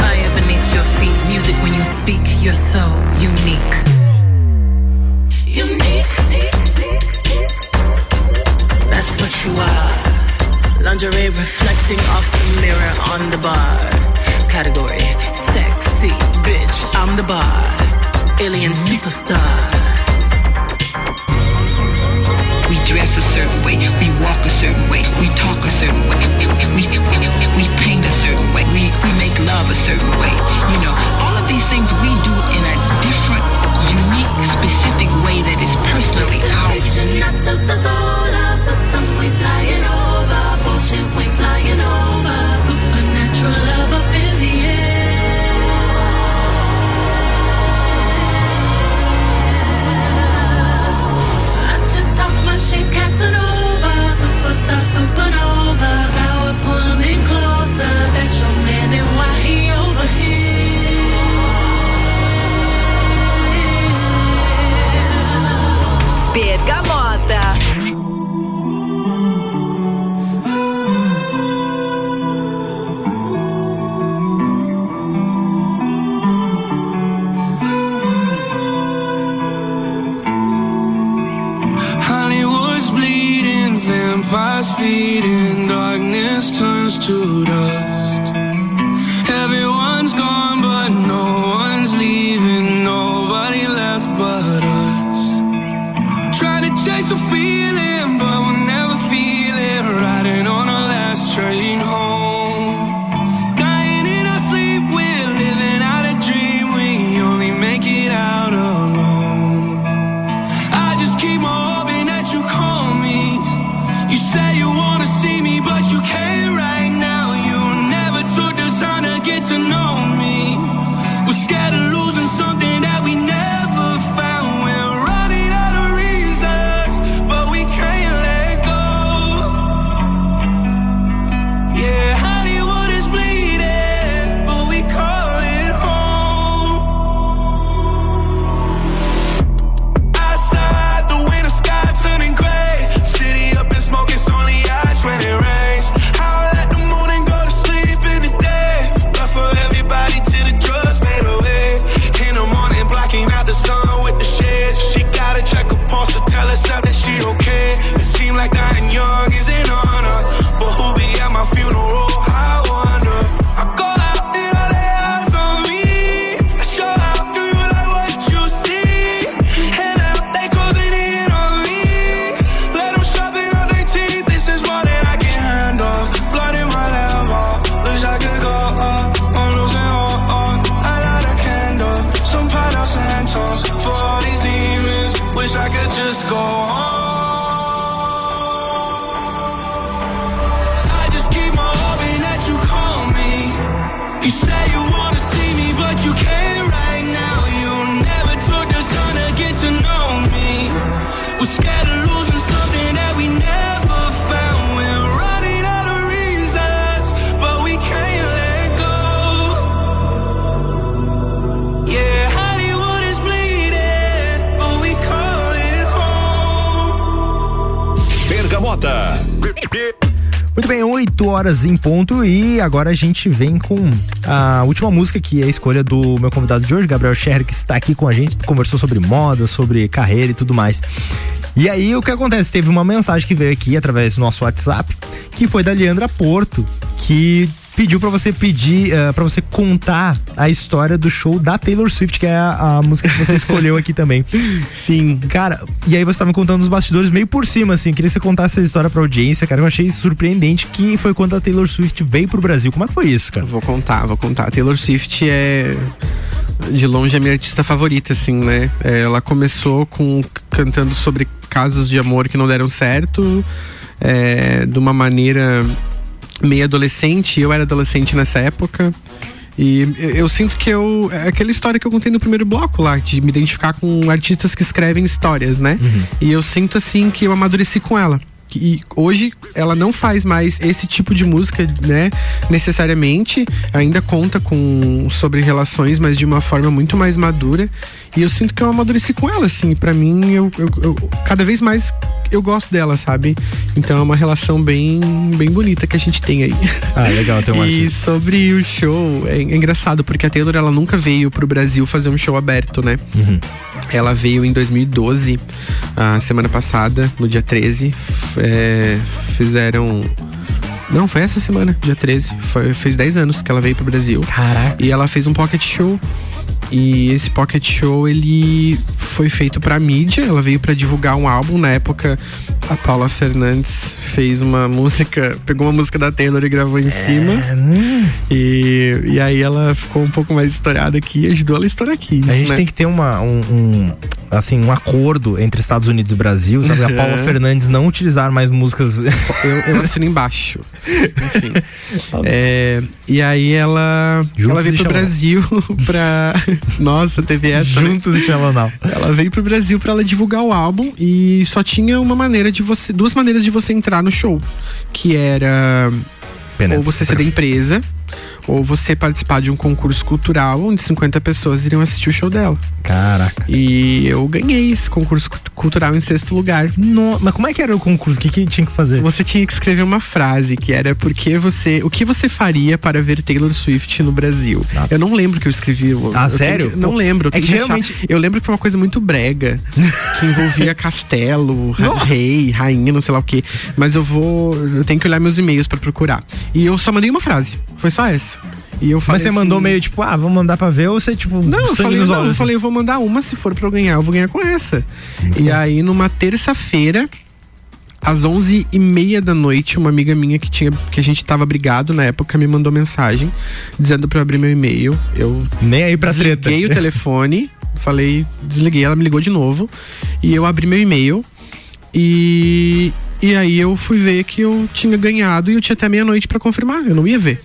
Fire beneath your feet, music when you speak. You're so unique. Unique. That's what you are. Lingerie reflecting off the mirror on the bar. Category sex see, bitch, I'm the bar. Alien superstar. Dress a certain way, we walk a certain way, we talk a certain way, we, we, we, we paint a certain way, we, we make love a certain way. You know, all of these things we do in a different, unique, specific way that is personally ours. Horas em ponto e agora a gente vem com a última música que é a escolha do meu convidado de hoje, Gabriel Scher, que está aqui com a gente, conversou sobre moda, sobre carreira e tudo mais. E aí o que acontece? Teve uma mensagem que veio aqui através do nosso WhatsApp, que foi da Leandra Porto, que pediu pra você pedir, uh, para você contar a história do show da Taylor Swift, que é a, a música que você escolheu aqui também. Sim. Cara, e aí você tava contando os bastidores meio por cima, assim. Queria que você contasse essa história pra audiência, cara. Eu achei surpreendente que foi quando a Taylor Swift veio pro Brasil. Como é que foi isso, cara? Vou contar, vou contar. A Taylor Swift é de longe a minha artista favorita, assim, né? Ela começou com cantando sobre casos de amor que não deram certo, é, de uma maneira meio adolescente. Eu era adolescente nessa época. E eu, eu sinto que eu. É aquela história que eu contei no primeiro bloco lá, de me identificar com artistas que escrevem histórias, né? E eu sinto assim que eu amadureci com ela. E hoje ela não faz mais esse tipo de música, né? Necessariamente. Ainda conta com sobre relações, mas de uma forma muito mais madura. E eu sinto que eu amadureci com ela, assim. Para mim, eu, eu, eu, cada vez mais eu gosto dela, sabe? Então é uma relação bem, bem bonita que a gente tem aí. Ah, legal, tem um E sobre o show, é, é engraçado, porque a Taylor ela nunca veio pro Brasil fazer um show aberto, né? Uhum. Ela veio em 2012, a semana passada, no dia 13. É, fizeram Não, foi essa semana, dia 13. Foi, fez 10 anos que ela veio pro Brasil. Caraca. E ela fez um pocket show. E esse pocket show ele foi feito pra mídia, ela veio pra divulgar um álbum. Na época, a Paula Fernandes fez uma música, pegou uma música da Taylor e gravou em cima. E, e aí ela ficou um pouco mais estourada aqui e ajudou ela a estourar aqui. A gente né? tem que ter uma, um, um, assim, um acordo entre Estados Unidos e Brasil, sabe? A Paula. Fernandes não utilizar mais músicas. Eu, eu assino embaixo. Enfim. É, e aí ela, Juntos ela veio pro. Brasil pra. Nossa, teve essa. né? Juntos e Xalonal. Ela veio pro Brasil pra ela divulgar o álbum e só tinha uma maneira de você. Duas maneiras de você entrar no show. Que era. Ou você ser da empresa, ou você participar de um concurso cultural onde 50 pessoas iriam assistir o show dela. Caraca. E eu ganhei esse concurso cu- cultural em sexto lugar. No- mas como é que era o concurso? O que, que tinha que fazer? Você tinha que escrever uma frase que era porque você. O que você faria para ver Taylor Swift no Brasil? Eu não lembro que eu escrevi. Ah, eu sério? tenho- não Pô, lembro. eu é que achar. geralmente- Eu lembro que foi uma coisa muito brega. que envolvia castelo, rei, rainha, não sei lá o quê. Mas eu vou. Eu tenho que olhar meus e-mails para procurar. E eu só mandei uma frase. Foi só essa. E eu falei Mas você assim, mandou meio tipo, ah, vamos mandar pra ver ou você, tipo, não, eu sangue falei, nos não, olhos? eu assim? falei, eu vou mandar uma, se for pra eu ganhar, eu vou ganhar com essa. E aí, numa terça-feira, às onze e meia da noite, uma amiga minha que tinha, que a gente tava brigado na época, me mandou mensagem dizendo pra eu abrir meu e-mail. Eu Nem aí desliguei treta. o telefone, falei, desliguei, ela me ligou de novo. E eu abri meu e-mail e, e aí eu fui ver que eu tinha ganhado e eu tinha até meia-noite pra confirmar, eu não ia ver.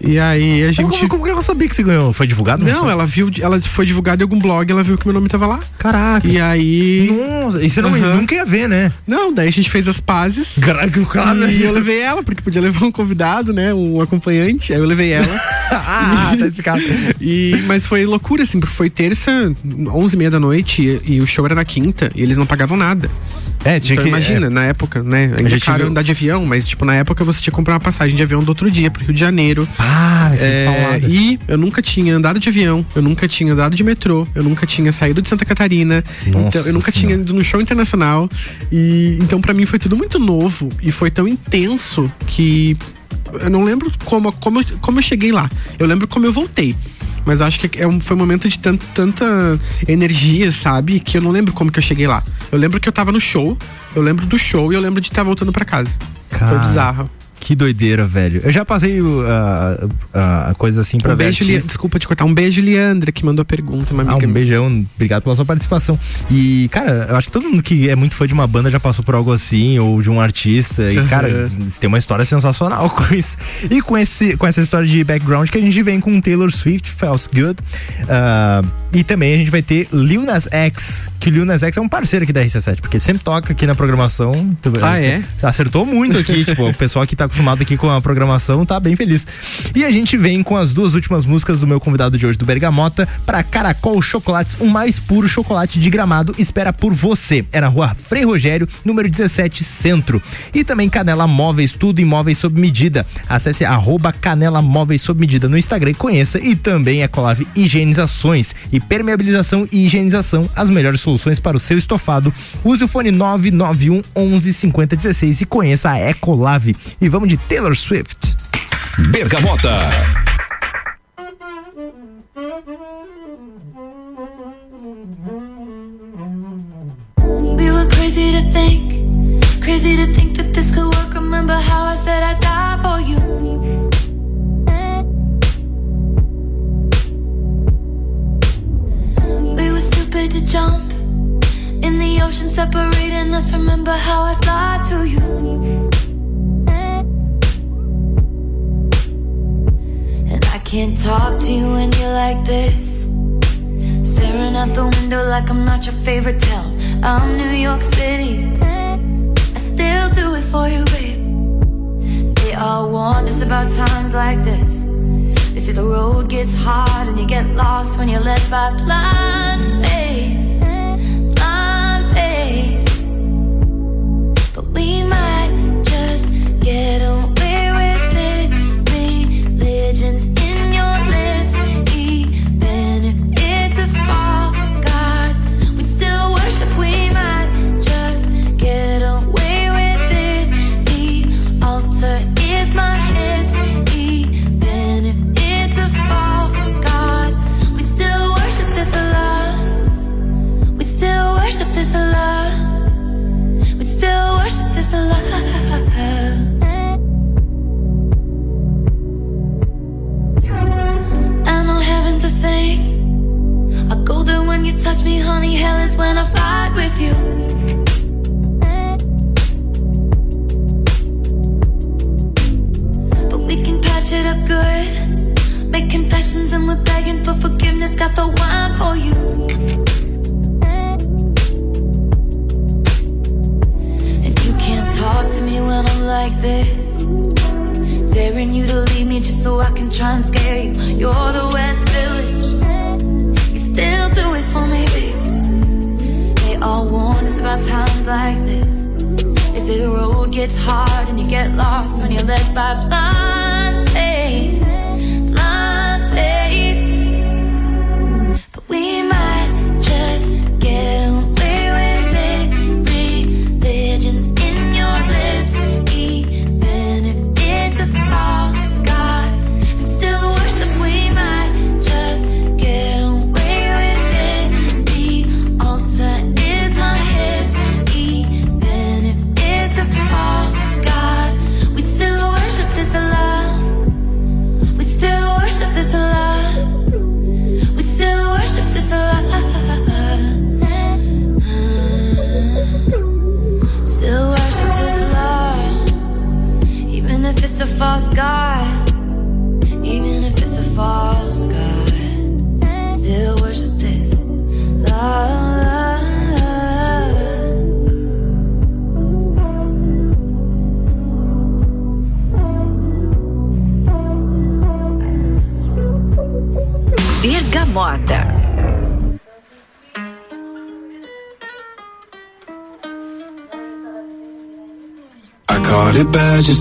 E aí a gente. Como, como que ela sabia que você ganhou? Foi divulgado? Não, ela viu, ela foi divulgada em algum blog, ela viu que meu nome tava lá. Caraca. E aí. Nossa, e você não, Aham. nunca ia ver, né? Não, daí a gente fez as pazes. Caraca, o cara. E eu levei ela, porque podia levar um convidado, né? Um acompanhante. Aí eu levei ela. ah, tá explicado. E, mas foi loucura, assim, porque foi terça, 11 e meia da noite, e, e o show era na quinta, e eles não pagavam nada. É, tinha então que- imagina, é. na época, né? Ainda caro tive- andar de avião, mas tipo, na época você tinha que comprar uma passagem de avião do outro dia pro Rio de Janeiro. Ah, isso é e eu nunca tinha andado de avião, eu nunca tinha andado de metrô, eu nunca tinha saído de Santa Catarina, Nossa então, eu nunca tinha Senhora. ido no show internacional. E então pra mim foi tudo muito novo e foi tão intenso que eu não lembro como, como, eu- como eu cheguei lá. Eu lembro como eu voltei. Mas acho que é um, foi um momento de tant, tanta energia, sabe? Que eu não lembro como que eu cheguei lá. Eu lembro que eu tava no show, eu lembro do show e eu lembro de estar voltando pra casa. Foi Cara, bizarro. Que doideira, velho. Eu já passei uh, a coisa assim pra Um beijo, Li... artista. desculpa te cortar. Um beijo, Leandra, que mandou a pergunta, uma Ah, amiga um minha. beijão, obrigado pela sua participação. E, cara, eu acho que todo mundo que é muito fã de uma banda já passou por algo assim, ou de um artista. E, cara, você tem uma história sensacional com isso. E com, esse, com essa história de background que a gente vem com Taylor Swift, Feels Good. Ah, e também a gente vai ter Lil Nas X, que o Lil Nas X é um parceiro aqui da RC7, porque sempre toca aqui na programação. Tu- Ah, é? Acertou muito aqui, tipo, o pessoal que tá acostumado aqui com a programação tá bem feliz. E a gente vem com as duas últimas músicas do meu convidado de hoje, do Bergamota, para Caracol Chocolates, o mais puro chocolate de gramado, espera por você. É na rua Frei Rogério, número 17, Centro. E também Canela Móveis, tudo em móveis sob medida. Acesse arroba Canela Móveis sob medida no Instagram e conheça. E também Ecolave Higienizações e permeabilização e higienização, as melhores soluções para o seu estofado. Use o fone 991 11 50 16 e conheça a Ecolave. E vamos de Taylor Swift. Bergamota. We were crazy to think, crazy to think that this could work. Remember how I said I'd die for you. We were stupid to jump in the ocean, separating us. Remember how I lied to you. Can't talk to you when you're like this. Staring out the window like I'm not your favorite town. I'm New York City. I still do it for you, babe. They all warned us about times like this. They say the road gets hard and you get lost when you're led by blind faith. Scare you. You're the West Village. You still do it for me, baby. They all warn us about times like this. They say the road gets hard and you get lost when you're led by blind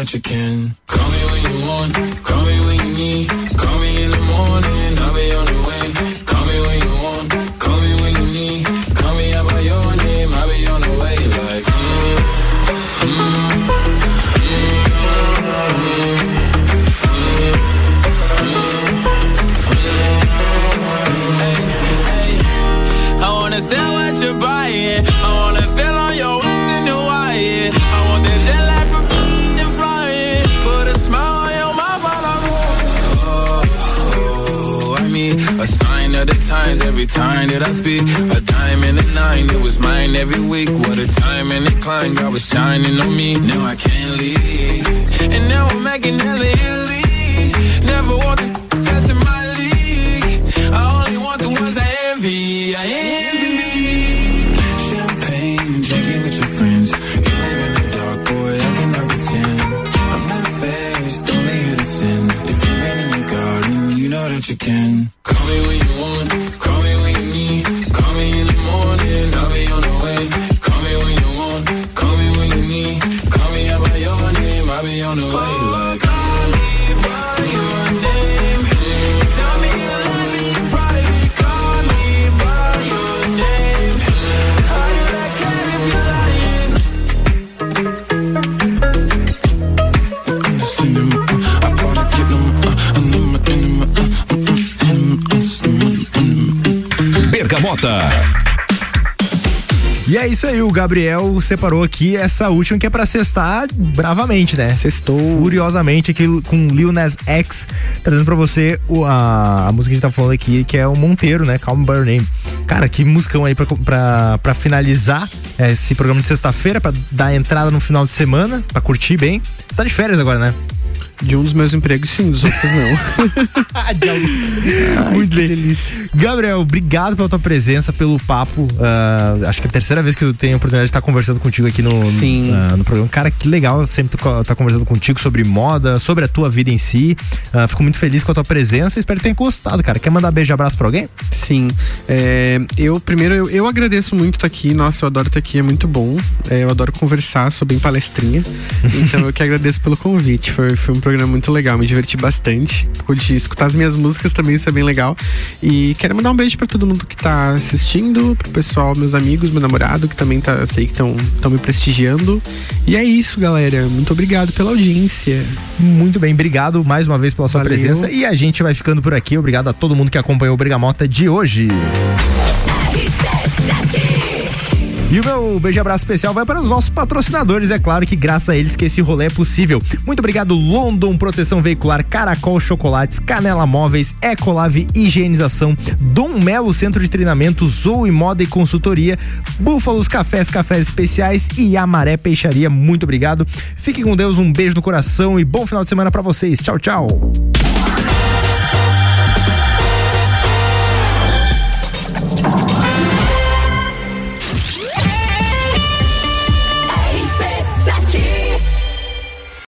That you can. Call me when you want, call me when you need. Every time that I speak. A dime and a nine, it was mine every week. What a time and a climb, God was shining on me. Now I can't leave. And now I'm making hella Italy. Never want the best in my league. I only want the ones I envy. I envy. Champagne and drinking with your friends. You live in the dark, boy, I cannot pretend. I'm not faced, only here to sin. If you've in your garden, you know that you can. Bergamota. E é isso aí, o Gabriel separou aqui essa última que é pra cestar bravamente, né? Cestou. Furiosamente aqui com Lil Nas X, trazendo pra você o- a, a música que a gente tá falando aqui, que é o Monteiro, né? Calm By Your Name. Cara, que musicão aí pra, pra, pra finalizar esse programa de sexta-feira, pra dar entrada no final de semana, pra curtir bem. Você tá de férias agora, né? De um dos meus empregos, sim, dos outros não. Muito bem. delícia. Gabriel, obrigado pela tua presença, pelo papo. Ah, acho que é a terceira vez que eu tenho a oportunidade de estar conversando contigo aqui no, Sim. ah, no programa. Cara, que legal sempre estar conversando contigo sobre moda, sobre a tua vida em si. Ah, fico muito feliz com a tua presença espero que tenha gostado, cara. Quer mandar beijo e abraço pra alguém? Sim. É, eu, primeiro, eu, eu agradeço muito estar aqui. Nossa, eu adoro estar aqui, é muito bom. É, eu adoro conversar, sou bem palestrinha. Então eu que agradeço pelo convite. Foi, foi um programa programa muito legal, me diverti bastante. Pude escutar as minhas músicas também, isso é bem legal. E quero mandar um beijo pra todo mundo que tá assistindo, pro pessoal, meus amigos, meu namorado, que também tá, sei que estão me prestigiando. E é isso, galera. Muito obrigado pela audiência. Muito bem, obrigado mais uma vez pela sua Valeu. presença. E a gente vai ficando por aqui. Obrigado a todo mundo que acompanhou o Bergamota de hoje. E o meu beijo abraço especial vai para os nossos patrocinadores, é claro que graças a eles que esse rolê é possível. Muito obrigado London Proteção Veicular, Caracol Chocolates, Canela Móveis, Ecolave Higienização, Dom Melo Centro de Treinamento, Zoe Moda e Consultoria, Búfalos Cafés, Cafés Especiais e Amaré Peixaria. Muito obrigado. Fiquem com Deus, um beijo no coração e bom final de semana para vocês. Tchau, tchau.